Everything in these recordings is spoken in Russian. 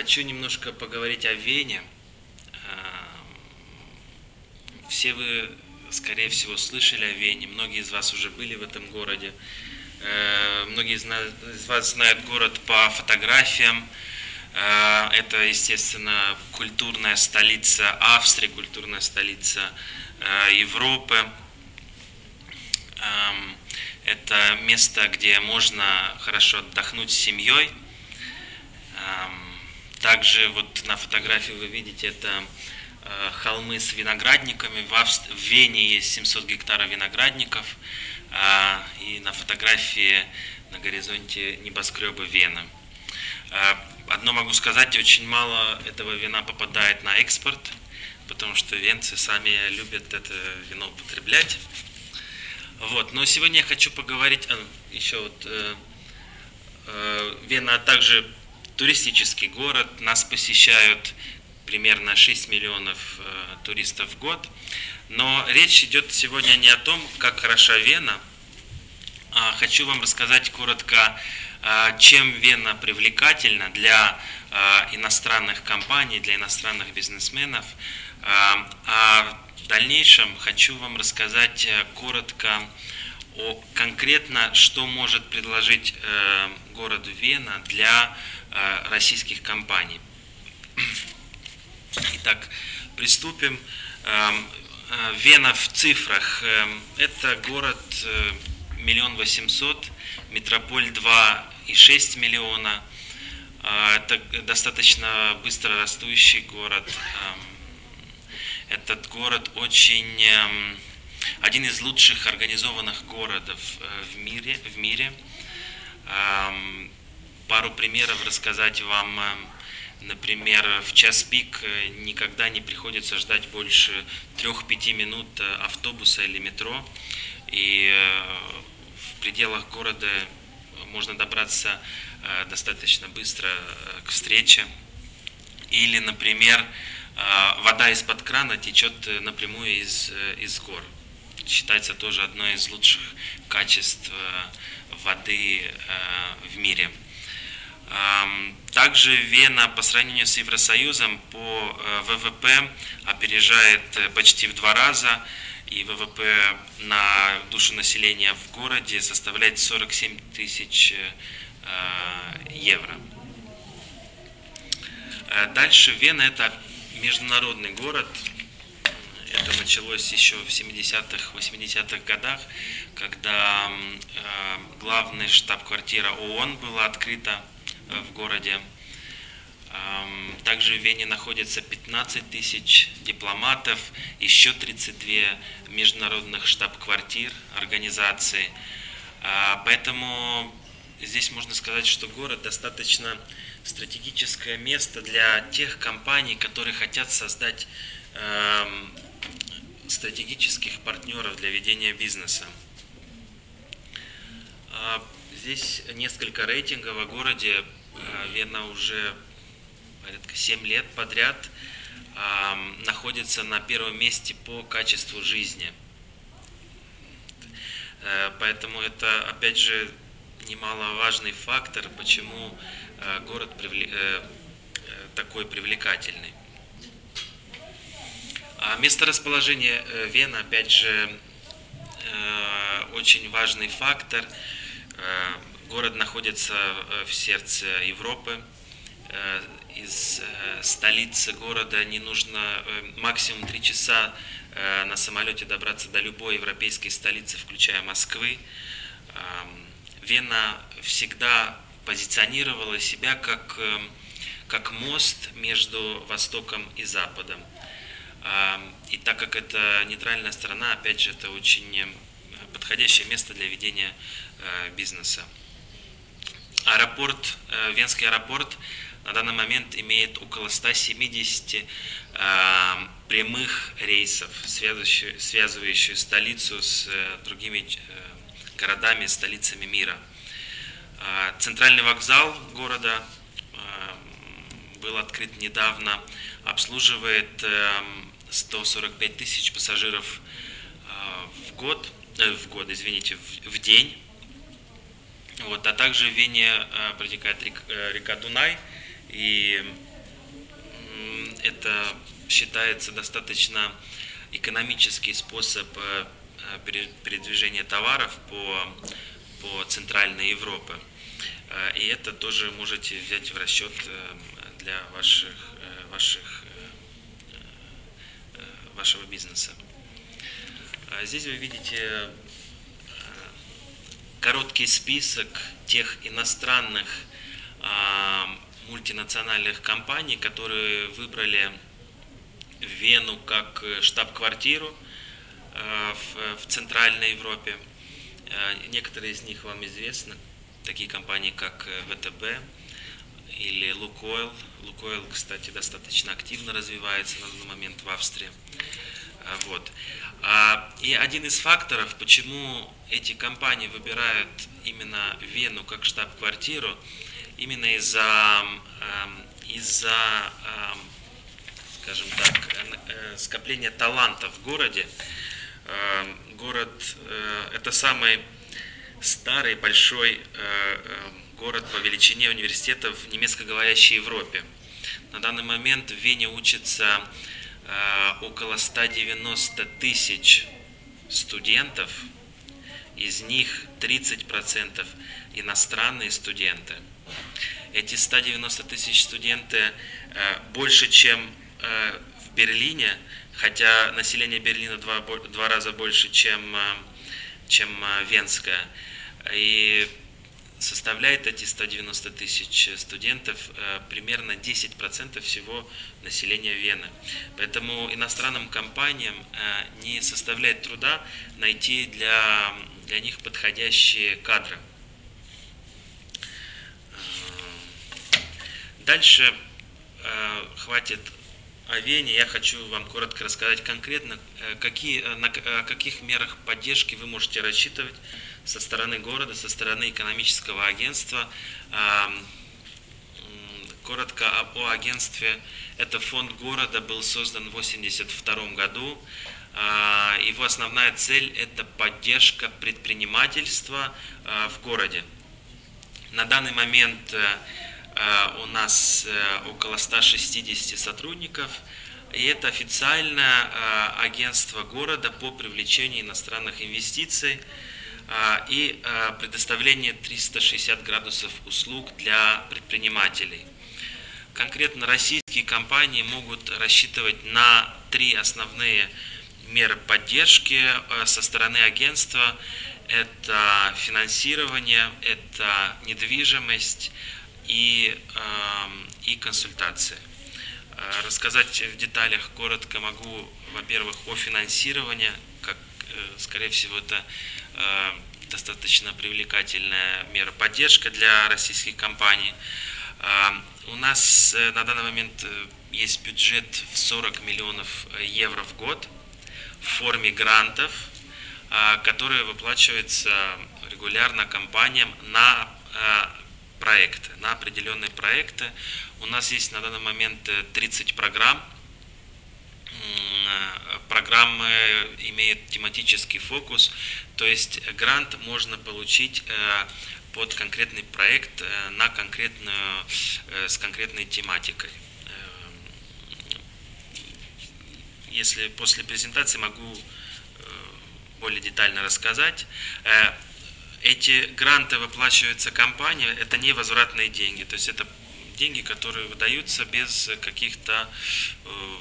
хочу немножко поговорить о Вене. Все вы, скорее всего, слышали о Вене, многие из вас уже были в этом городе. Многие из вас знают город по фотографиям. Это, естественно, культурная столица Австрии, культурная столица Европы. Это место, где можно хорошо отдохнуть с семьей. Также вот на фотографии вы видите это э, холмы с виноградниками. В, Авст... в Вене есть 700 гектаров виноградников. А, и на фотографии на горизонте небоскребы Вены. Э, одно могу сказать, очень мало этого вина попадает на экспорт, потому что венцы сами любят это вино употреблять. Вот. Но сегодня я хочу поговорить еще вот э, Вена также туристический город, нас посещают примерно 6 миллионов э, туристов в год. Но речь идет сегодня не о том, как хороша Вена, а хочу вам рассказать коротко, э, чем Вена привлекательна для э, иностранных компаний, для иностранных бизнесменов. Э, а дальнейшем хочу вам рассказать э, коротко о конкретно, что может предложить э, город Вена для российских компаний. Итак, приступим. Эм, Вена в цифрах. Эм, это город миллион восемьсот, метрополь 2,6 миллиона. Это достаточно быстро растущий город. Эм, этот город очень один из лучших организованных городов э, в мире. В мире. Пару примеров рассказать вам. Эм, например, в час пик э, никогда не приходится ждать больше 3-5 минут э, автобуса или метро. И в пределах города можно добраться достаточно быстро к встрече. Или, например, вода из-под крана течет э, напрямую из, э, из гор. Считается тоже одно из лучших качеств э, воды в мире. Также Вена по сравнению с Евросоюзом по ВВП опережает почти в два раза, и ВВП на душу населения в городе составляет 47 тысяч евро. Дальше Вена это международный город. Это началось еще в 70-х, 80-х годах, когда э, главный штаб-квартира ООН была открыта э, в городе. Эм, также в Вене находится 15 тысяч дипломатов, еще 32 международных штаб-квартир организаций. Э, поэтому здесь можно сказать, что город достаточно стратегическое место для тех компаний, которые хотят создать э, стратегических партнеров для ведения бизнеса. А, здесь несколько рейтингов о городе. Э, Вена уже порядка 7 лет подряд находится на первом месте по качеству жизни. Э, поэтому это, опять же, немаловажный фактор, почему Э, город такой привлекательный. А место расположения Вена, опять же, очень важный фактор. Город находится в сердце Европы. Из столицы города не нужно максимум три часа на самолете добраться до любой европейской столицы, включая Москвы. Вена всегда позиционировала себя как, эм, как мост между Востоком и Западом. И так как это нейтральная страна, опять же, это очень эм, подходящее место для ведения э, бизнеса. Аэропорт, э, Венский аэропорт на данный момент имеет около 170 эм, прямых рейсов, связывающих, связывающих столицу с э, другими городами, столицами мира – центральный вокзал города был открыт недавно, обслуживает 145 эм, тысяч пассажиров в год, э, в год, извините, в, в день. Вот, а также в Вене протекает река, э, река Дунай, и это считается достаточно экономический способ э, передвижения товаров по, по Центральной Европе. И это тоже можете взять в расчет для ваших, ваших, вашего бизнеса. Здесь вы видите короткий список тех иностранных мультинациональных компаний, которые выбрали Вену как э, штаб-квартиру э, в, в Центральной Европе. Э, некоторые из них вам известны, такие компании, как ВТБ или Лукойл. Лукойл, кстати, достаточно активно развивается на данный момент в Австрии. Вот. А, и один из факторов, почему эти компании выбирают именно Вену как штаб-квартиру, именно из-за эм, из-за эм, скажем так, э, скопления талантов в городе. Эм, город э, это самый старый большой э, город по величине университетов в немецкоговорящей Европе. На данный момент в Вене учатся около 190 тысяч студентов, из них 30% иностранные студенты – эти 190 тысяч студенты э, больше, чем э, в Берлине, хотя население Берлина два, два раза больше, чем, э, чем Венское. И составляет эти 190 тысяч студентов примерно 10% всего населения Вены. Поэтому иностранным компаниям не составляет труда найти для, для них подходящие кадры. Дальше э, хватит о Вене. Я хочу вам коротко рассказать конкретно, э, какие, э, на э, каких мерах поддержки вы можете рассчитывать со стороны города, со стороны экономического агентства. Э, коротко о, агентстве. Это фонд города был создан в 1982 году. Э, его основная цель – это поддержка предпринимательства э, в городе. На данный момент Э, у нас э, около 160 сотрудников, и это официальное э, агентство города по привлечению иностранных инвестиций и предоставление 360 градусов услуг для предпринимателей. Конкретно российские компании могут рассчитывать на три основные меры поддержки со стороны агентства. Это финансирование, это недвижимость, и, и консультации. А, рассказать в деталях коротко могу, во-первых, о финансировании, как, э, скорее всего, это достаточно привлекательная мера поддержки для российских компаний. А, у нас э, на данный момент есть бюджет в 40 миллионов евро в год в форме грантов, которые выплачиваются регулярно компаниям на проекты, на определенные проекты. У нас есть на данный момент 30 э, программ. Э, программы имеют тематический фокус, то есть грант можно получить э, под конкретный проект на конкретную, с конкретной тематикой. Если после презентации могу более детально рассказать. Эти гранты выплачиваются компании, это не возвратные деньги, то есть это деньги, которые выдаются без каких-то, э,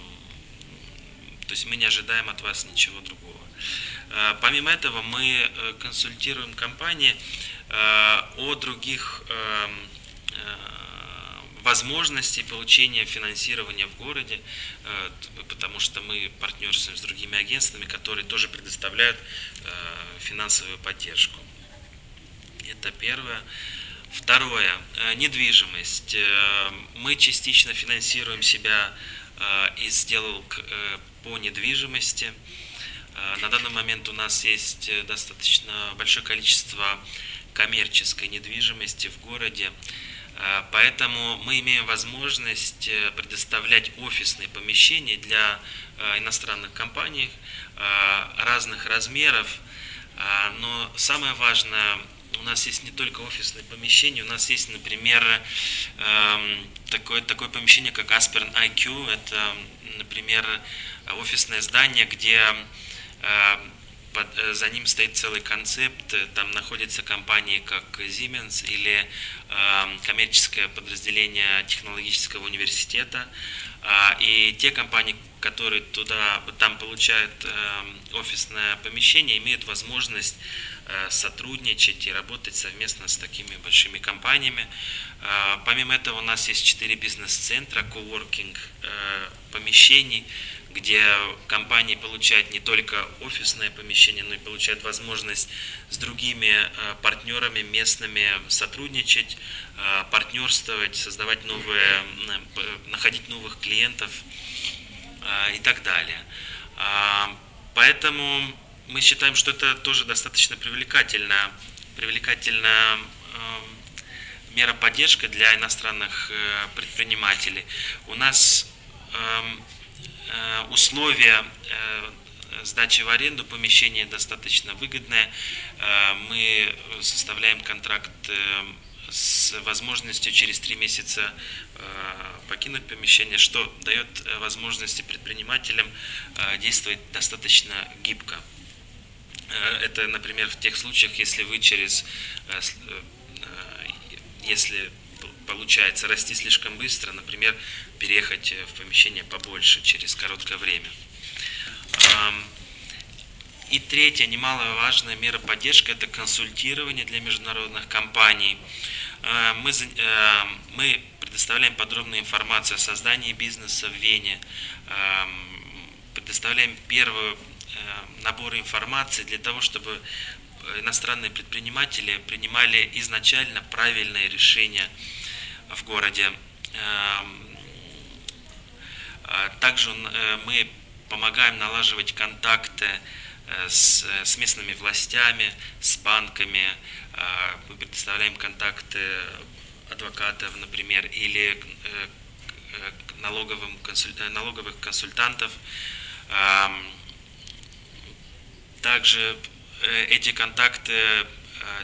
то есть мы не ожидаем от вас ничего другого. Э, помимо этого мы э, консультируем компании о других возможностей получения финансирования в городе, потому что мы партнерствуем с другими агентствами, которые тоже предоставляют финансовую поддержку. Это первое. Второе. Э, недвижимость. Э, мы частично финансируем себя э, из сделок по недвижимости. На данный момент у нас есть достаточно большое количество коммерческой недвижимости в городе. Поэтому мы имеем возможность предоставлять офисные помещения для иностранных компаний разных размеров. Но самое важное у нас есть не только офисные помещения, у нас есть, например, эм, такое, такое помещение, как Aspern IQ. Это, например, офисное здание, где э, под, э, за ним стоит целый концепт. Там находятся компании, как Siemens или э, коммерческое подразделение технологического университета. Э, и те компании, которые туда, там получают офисное помещение, имеют возможность сотрудничать и работать совместно с такими большими компаниями. Э, помимо этого у нас есть четыре бизнес-центра, коворкинг э, помещений, где компании получают не только офисное помещение, но и получают возможность с другими э, партнерами местными сотрудничать, э, партнерствовать, создавать новые, находить новых клиентов э, и так далее. Поэтому мы считаем, что это тоже достаточно привлекательная, привлекательная мера поддержки для иностранных предпринимателей. У нас эм, Э, условия э, сдачи в аренду помещения достаточно выгодное. Э, мы составляем контракт с возможностью через три месяца покинуть помещение, что дает возможности предпринимателям действовать достаточно гибко. Это, например, в тех случаях, если вы через, если получается расти слишком быстро, например, переехать в помещение побольше через короткое время. И третья, немаловажная мера поддержки – это консультирование для международных компаний. Мы, э, мы предоставляем подробную информацию о создании бизнеса в Вене, предоставляем первый э, набор информации для того, чтобы иностранные предприниматели принимали изначально правильные решения в городе. Эм, а также э, мы помогаем налаживать контакты э, с, местными властями, с банками, мы предоставляем контакты адвокатов, например, или э, налоговым налоговых консультантов. Также эти контакты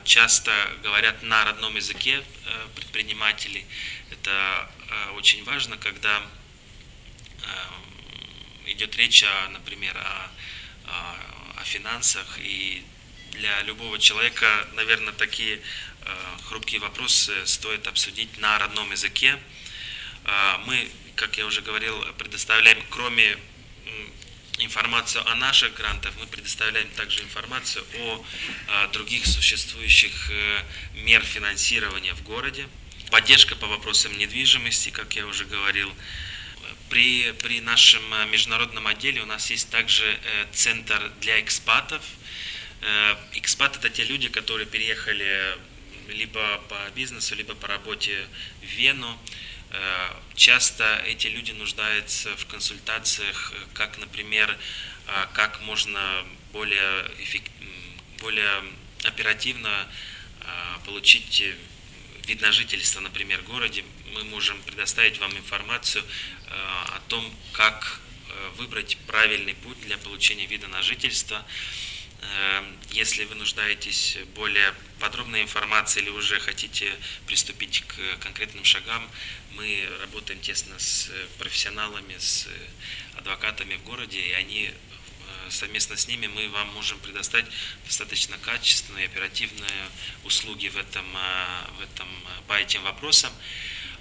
часто говорят на родном языке э, предпринимателей. Это э, очень важно, когда э, идет речь, о, например, о, о, финансах. И для любого человека, наверное, такие хрупкие вопросы стоит обсудить на родном языке. Мы, как я уже говорил, предоставляем, кроме информацию о наших грантах, мы предоставляем также информацию о, о других существующих э, мер финансирования в городе. Поддержка по вопросам недвижимости, как я уже говорил. При, при нашем э, международном отделе у нас есть также э, центр для экспатов. Экспаты – это те люди, которые переехали либо по бизнесу, либо по работе в Вену. Э, часто эти люди нуждаются в консультациях, как, например, э, как можно более, эффект, более оперативно э, получить вид на жительство, например, в городе. Мы можем предоставить вам информацию о том, как выбрать правильный путь для получения вида на жительство. Если вы нуждаетесь более подробной информации или уже хотите приступить к конкретным шагам, мы работаем тесно с профессионалами, с адвокатами в городе, и они э, совместно с ними мы вам можем предоставить достаточно качественные, оперативные услуги в этом, э, в этом, э, по этим вопросам.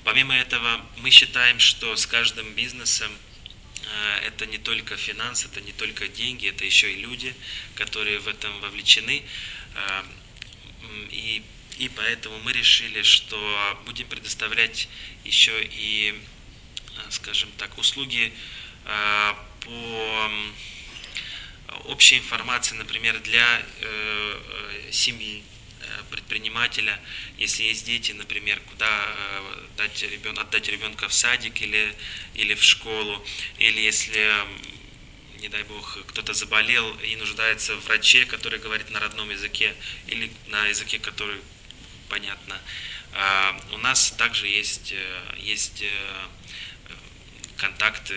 Помимо этого, мы считаем, что с каждым бизнесом это не только финансы, это не только деньги, это еще и люди, которые в этом вовлечены. И и поэтому мы решили, что будем предоставлять еще и, э, скажем так, услуги э, по общей информации, например, для э, семьи предпринимателя, если есть дети, например, куда дать ребен, отдать ребенка в садик или, или в школу, или если не дай бог, кто-то заболел и нуждается в враче, который говорит на родном языке или на языке, который понятно. А, у нас также есть, э, есть э, контакты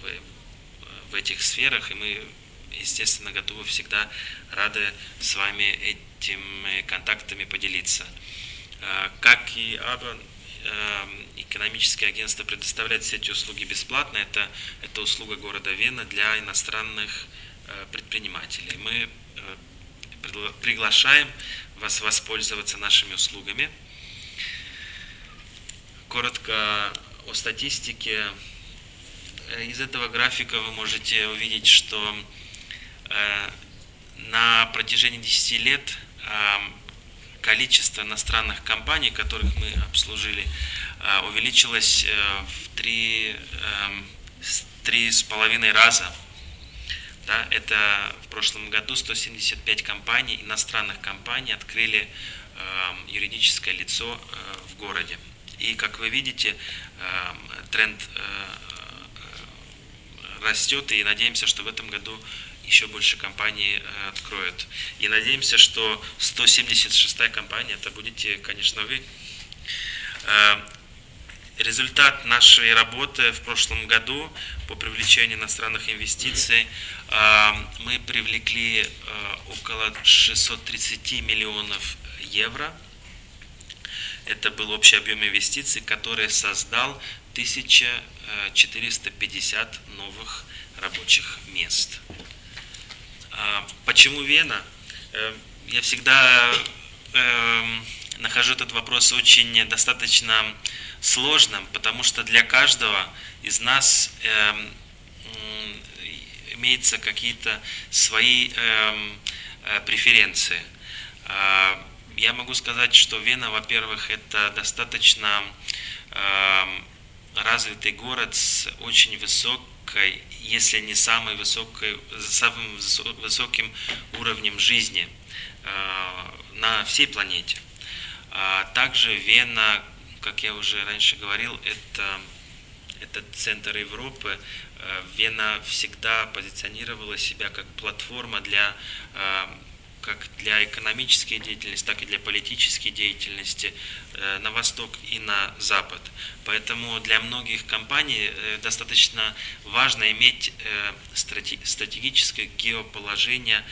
в, в этих сферах, и мы естественно, готовы всегда рады с вами этими контактами поделиться. Как и АБА, экономическое агентство предоставляет все эти услуги бесплатно. Это, это услуга города Вена для иностранных предпринимателей. Мы приглашаем вас воспользоваться нашими услугами. Коротко о статистике. Из этого графика вы можете увидеть, что э, на протяжении 10 лет э, количество иностранных компаний, которых мы обслужили, э, увеличилось в три, три с половиной раза. Да, это в прошлом году 175 компаний, иностранных компаний открыли э, юридическое лицо э, в городе. И как вы видите, э, тренд э, э, растет, и надеемся, что в этом году еще больше компаний э, откроют. И надеемся, что 176 компания, это будете, конечно, вы. Э, результат нашей работы в прошлом году по привлечению иностранных инвестиций а, мы привлекли около 630 миллионов евро. Это был общий объем инвестиций, который создал 1450 новых рабочих мест. А, почему Вена? Э, я всегда эм, нахожу этот вопрос очень достаточно сложным, потому что для каждого из нас э, имеются какие-то свои э, э, преференции. Э, я могу сказать, что Вена, во-первых, это достаточно развитый город с очень высокой, если не самой высокой, самым высоким уровнем жизни э, на всей планете. А также Вена как я уже раньше говорил, это, это центр Европы. Э, Вена всегда позиционировала себя как платформа для э, как для экономической деятельности, так и для политической деятельности э, на восток и на запад. Поэтому для многих компаний достаточно важно иметь стратегическое геоположение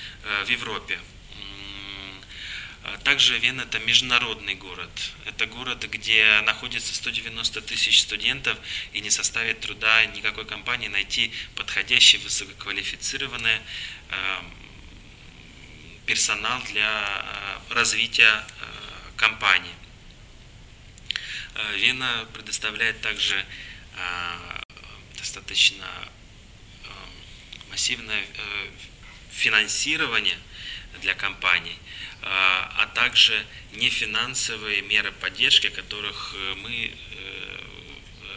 в Европе. А также Вена это международный город. Это город, где находится 190 тысяч студентов и не составит труда никакой компании найти подходящий высококвалифицированный эм, персонал для э, развития э, компании. Э, Вена предоставляет также достаточно массивное финансирование для компаний. А, также нефинансовые меры поддержки, о которых мы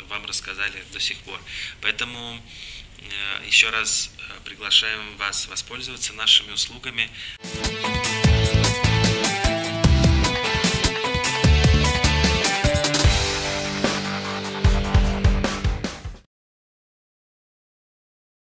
вам рассказали до сих пор. Поэтому еще раз приглашаем вас воспользоваться нашими услугами.